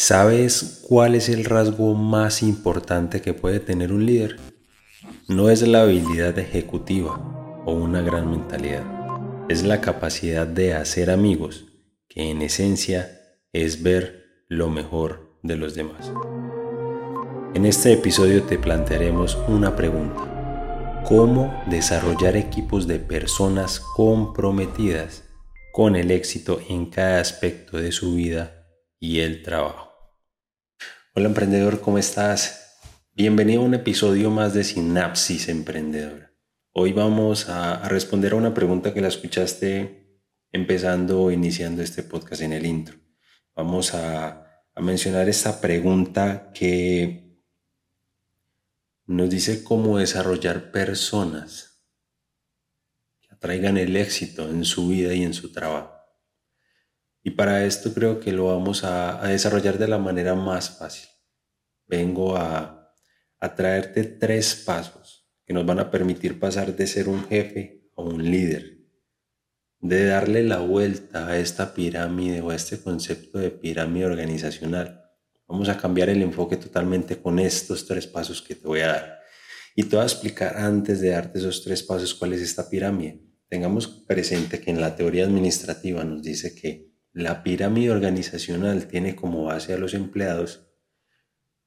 ¿Sabes cuál es el rasgo más importante que puede tener un líder? No es la habilidad ejecutiva o una gran mentalidad, es la capacidad de hacer amigos, que en esencia es ver lo mejor de los demás. En este episodio te plantearemos una pregunta. ¿Cómo desarrollar equipos de personas comprometidas con el éxito en cada aspecto de su vida y el trabajo? Hola emprendedor, ¿cómo estás? Bienvenido a un episodio más de Sinapsis Emprendedora. Hoy vamos a, responder a una pregunta que la escuchaste empezando o iniciando este podcast en el intro. Vamos a, a mencionar esta pregunta que nos dice cómo desarrollar personas que atraigan el éxito en su vida y en su trabajo. Y para esto creo que lo vamos a, desarrollar de la manera más fácil. Vengo a, a traerte tres pasos que nos van a permitir pasar de ser un jefe a un líder, de darle la vuelta a esta pirámide o a este concepto de pirámide organizacional. Vamos a cambiar el enfoque totalmente con estos tres pasos que te voy a dar. Y te voy a explicar antes de darte esos tres pasos cuál es esta pirámide. Tengamos presente que en la teoría administrativa nos dice que la pirámide organizacional tiene como base a los empleados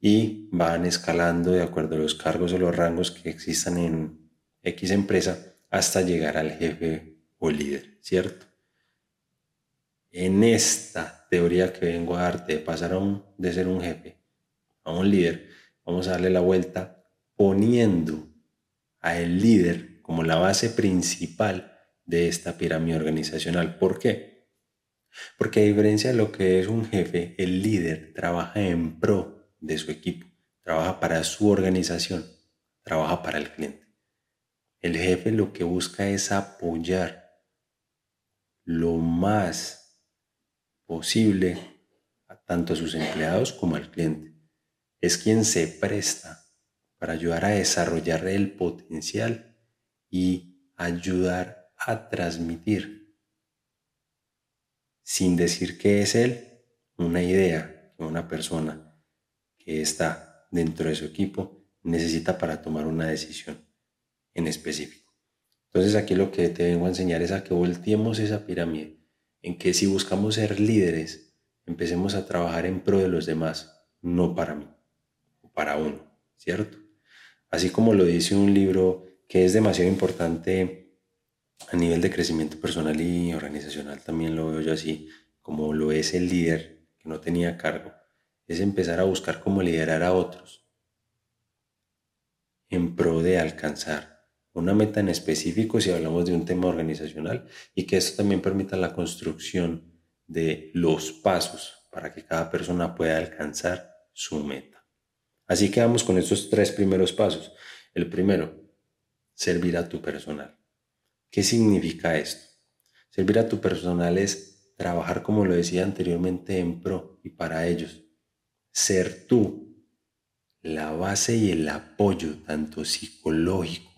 y van escalando de acuerdo a los cargos o los rangos que existan en X empresa hasta llegar al jefe o líder, ¿cierto? En esta teoría que vengo a darte de pasar de ser un jefe a un líder, vamos a darle la vuelta poniendo a el líder como la base principal de esta pirámide organizacional. ¿Por qué? Porque a diferencia de lo que es un jefe, el líder trabaja en pro de su equipo, trabaja para su organización, trabaja para el cliente. El jefe lo que busca es apoyar lo más posible a tanto a sus empleados como al cliente. Es quien se presta para ayudar a desarrollar el potencial y ayudar a transmitir sin decir que es él, una idea que una persona que está dentro de su equipo necesita para tomar una decisión en específico. Entonces aquí lo que te vengo a enseñar es a que volteemos esa pirámide, en que si buscamos ser líderes, empecemos a trabajar en pro de los demás, no para mí, o para uno, ¿cierto? Así como lo dice un libro que es demasiado importante a nivel de crecimiento personal y organizacional también lo veo yo así, como lo es el líder que no tenía cargo, es empezar a buscar cómo liderar a otros en pro de alcanzar una meta en específico si hablamos de un tema organizacional y que esto también permita la construcción de los pasos para que cada persona pueda alcanzar su meta. Así que vamos con estos tres primeros pasos. El primero, servir a tu personal. ¿Qué significa esto? Servir a tu personal es trabajar, como lo decía anteriormente, en pro y para ellos. Ser tú la base y el apoyo, tanto psicológico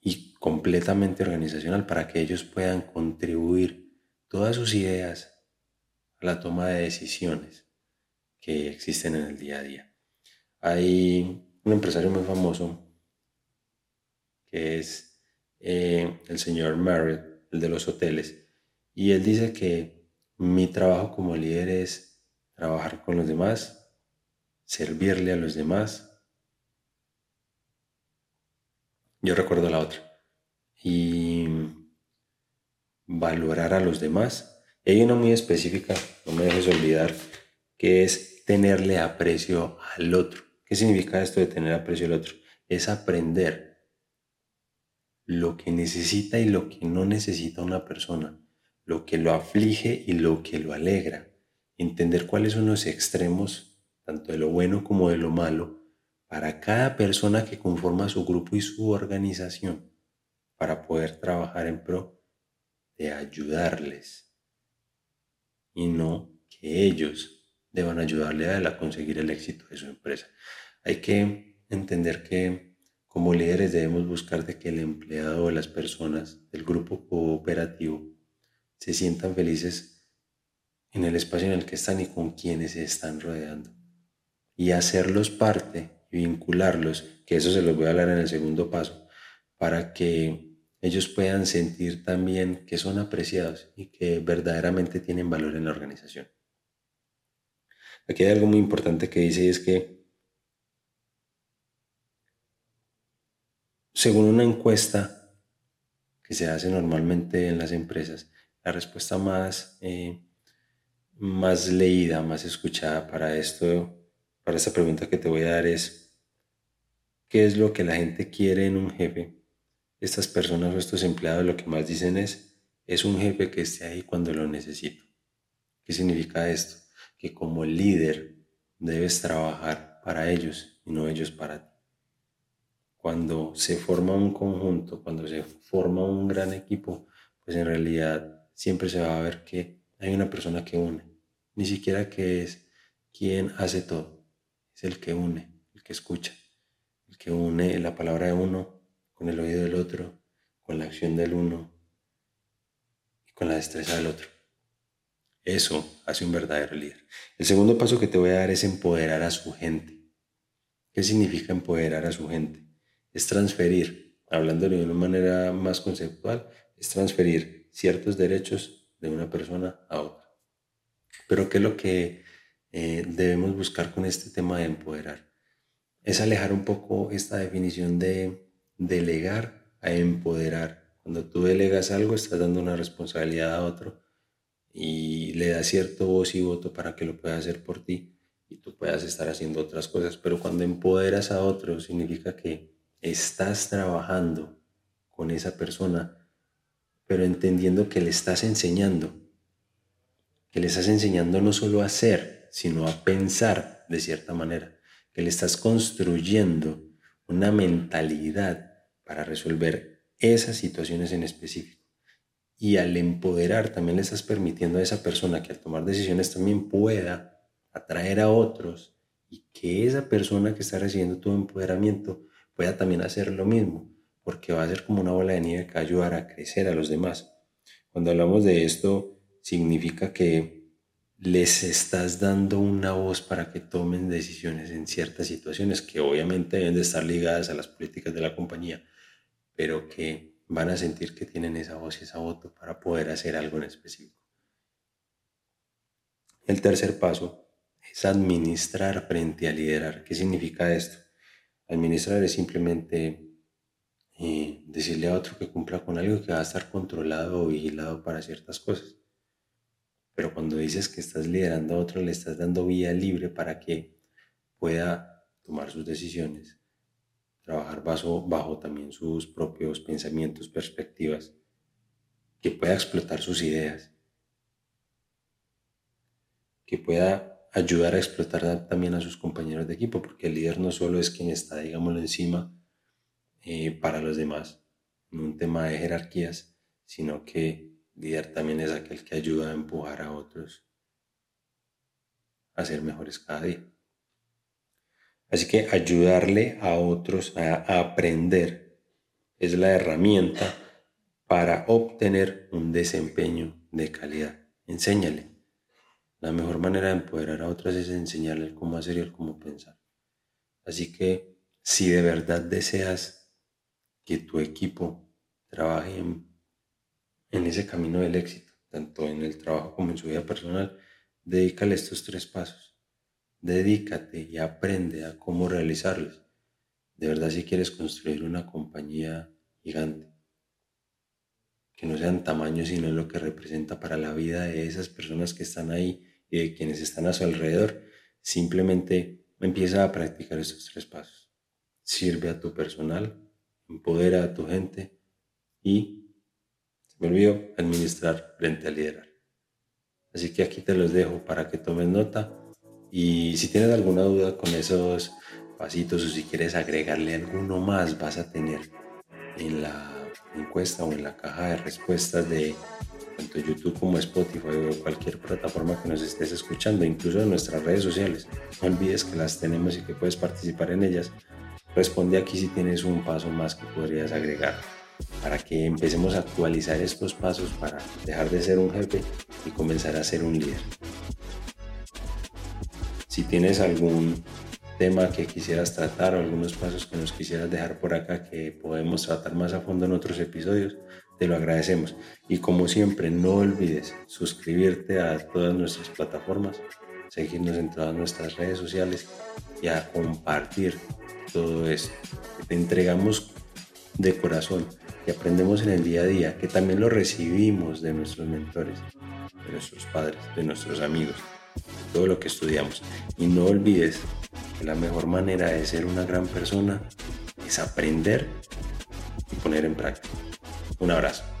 y completamente organizacional, para que ellos puedan contribuir todas sus ideas a la toma de decisiones que existen en el día a día. Hay un empresario muy famoso que es eh, el señor Marriott, el de los hoteles, y él dice que mi trabajo como líder es trabajar con los demás, servirle a los demás. Yo recuerdo la otra. Y valorar a los demás. Y hay una muy específica, no me dejes olvidar, que es tenerle aprecio al otro. ¿Qué significa esto de tener aprecio al otro? Es aprender lo que necesita y lo que no necesita una persona, lo que lo aflige y lo que lo alegra, entender cuáles son los extremos, tanto de lo bueno como de lo malo, para cada persona que conforma su grupo y su organización, para poder trabajar en pro de ayudarles y no que ellos deban ayudarle a a conseguir el éxito de su empresa. Hay que entender que como líderes debemos buscar de que el empleado o las personas del grupo cooperativo se sientan felices en el espacio en el que están y con quienes se están rodeando. Y hacerlos parte y vincularlos, que eso se los voy a hablar en el segundo paso, para que ellos puedan sentir también que son apreciados y que verdaderamente tienen valor en la organización. Aquí hay algo muy importante que dice y es que según una encuesta que se hace normalmente en las empresas, la respuesta más, eh, más leída, más escuchada para esto, para esta pregunta que te voy a dar es, ¿qué es lo que la gente quiere en un jefe? Estas personas o estos empleados lo que más dicen es, es un jefe que esté ahí cuando lo necesito. ¿Qué significa esto? Que como líder debes trabajar para ellos y no ellos para ti. Cuando se forma un conjunto, cuando se forma un gran equipo, pues en realidad siempre se va a ver que hay una persona que une. Ni siquiera que es quien hace todo, es el que une, el que escucha, el que une la palabra de uno con el oído del otro, con la acción del uno y con la destreza del otro. Eso hace un verdadero líder. El segundo paso que te voy a dar es empoderar a su gente. ¿Qué significa empoderar a su gente? Es transferir, hablando de una manera más conceptual, es transferir ciertos derechos de una persona a otra. Pero ¿qué es lo que eh, debemos buscar con este tema de empoderar? Es alejar un poco esta definición de delegar a empoderar. Cuando tú delegas algo, estás dando una responsabilidad a otro y le das cierto voz y voto para que lo pueda hacer por ti y tú puedas estar haciendo otras cosas. Pero cuando empoderas a otro, significa que estás trabajando con esa persona pero entendiendo que le estás enseñando, que le estás enseñando no solo a hacer, sino a pensar de cierta manera, que le estás construyendo una mentalidad para resolver esas situaciones en específico. Y al empoderar también le estás permitiendo a esa persona que al tomar decisiones también pueda atraer a otros y que esa persona que está recibiendo tu empoderamiento pueda también hacer lo mismo porque va a ser como una bola de nieve que va a ayudar a crecer a los demás. Cuando hablamos de esto, significa que les estás dando una voz para que tomen decisiones en ciertas situaciones que obviamente deben de estar ligadas a las políticas de la compañía, pero que van a sentir que tienen esa voz y esa voto para poder hacer algo en específico. El tercer paso es administrar frente a liderar. ¿Qué significa esto? Administrar es simplemente y decirle a otro que cumpla con algo que va a estar controlado o vigilado para ciertas cosas. Pero cuando dices que estás liderando a otro, le estás dando vía libre para que pueda tomar sus decisiones, trabajar bajo, bajo también sus propios pensamientos, perspectivas, que pueda explotar sus ideas, que pueda ayudar a explotar también a sus compañeros de equipo, porque el líder no solo es quien está, digámoslo, encima, eh, para los demás, no un tema de jerarquías, sino que líder también es aquel que ayuda a empujar a otros a ser mejores cada día. Así que ayudarle a otros a aprender es la herramienta para obtener un desempeño de calidad. Enséñale. La mejor manera de empoderar a otros es enseñarle cómo hacer y cómo pensar. Así que si de verdad deseas que tu equipo trabaje en, ese camino del éxito, tanto en el trabajo como en su vida personal, dedícale estos tres pasos. Dedícate y aprende a cómo realizarlos. De verdad si quieres construir una compañía gigante, que no sean tamaño sino lo que representa para la vida de esas personas que están ahí quienes están a su alrededor, simplemente empieza a practicar estos tres pasos. Sirve a tu personal, empodera a tu gente y, se me olvidó, administrar frente a liderar. Así que aquí te los dejo para que tomes nota y si tienes alguna duda con esos pasitos o si quieres agregarle alguno más, vas a tener en la encuesta o en la caja de respuestas de tanto YouTube como Spotify o cualquier plataforma que nos estés escuchando, incluso en nuestras redes sociales. No olvides que las tenemos y que puedes participar en ellas Responde aquí si tienes un paso más que podrías agregar para que empecemos a actualizar estos pasos para dejar de ser un jefe y comenzar a ser un líder. Si tienes algún tema que quisieras tratar o algunos pasos que nos quisieras dejar por acá que podemos tratar más a fondo en otros episodios, te lo agradecemos. Y como siempre, no olvides suscribirte a todas nuestras plataformas, seguirnos en todas nuestras redes sociales y a compartir todo esto te entregamos de corazón, que aprendemos en el día a día, que también lo recibimos de nuestros mentores, de nuestros padres, de nuestros amigos, todo lo que estudiamos. Y no olvides que la mejor manera de ser una gran persona es aprender y poner en práctica. Un abrazo.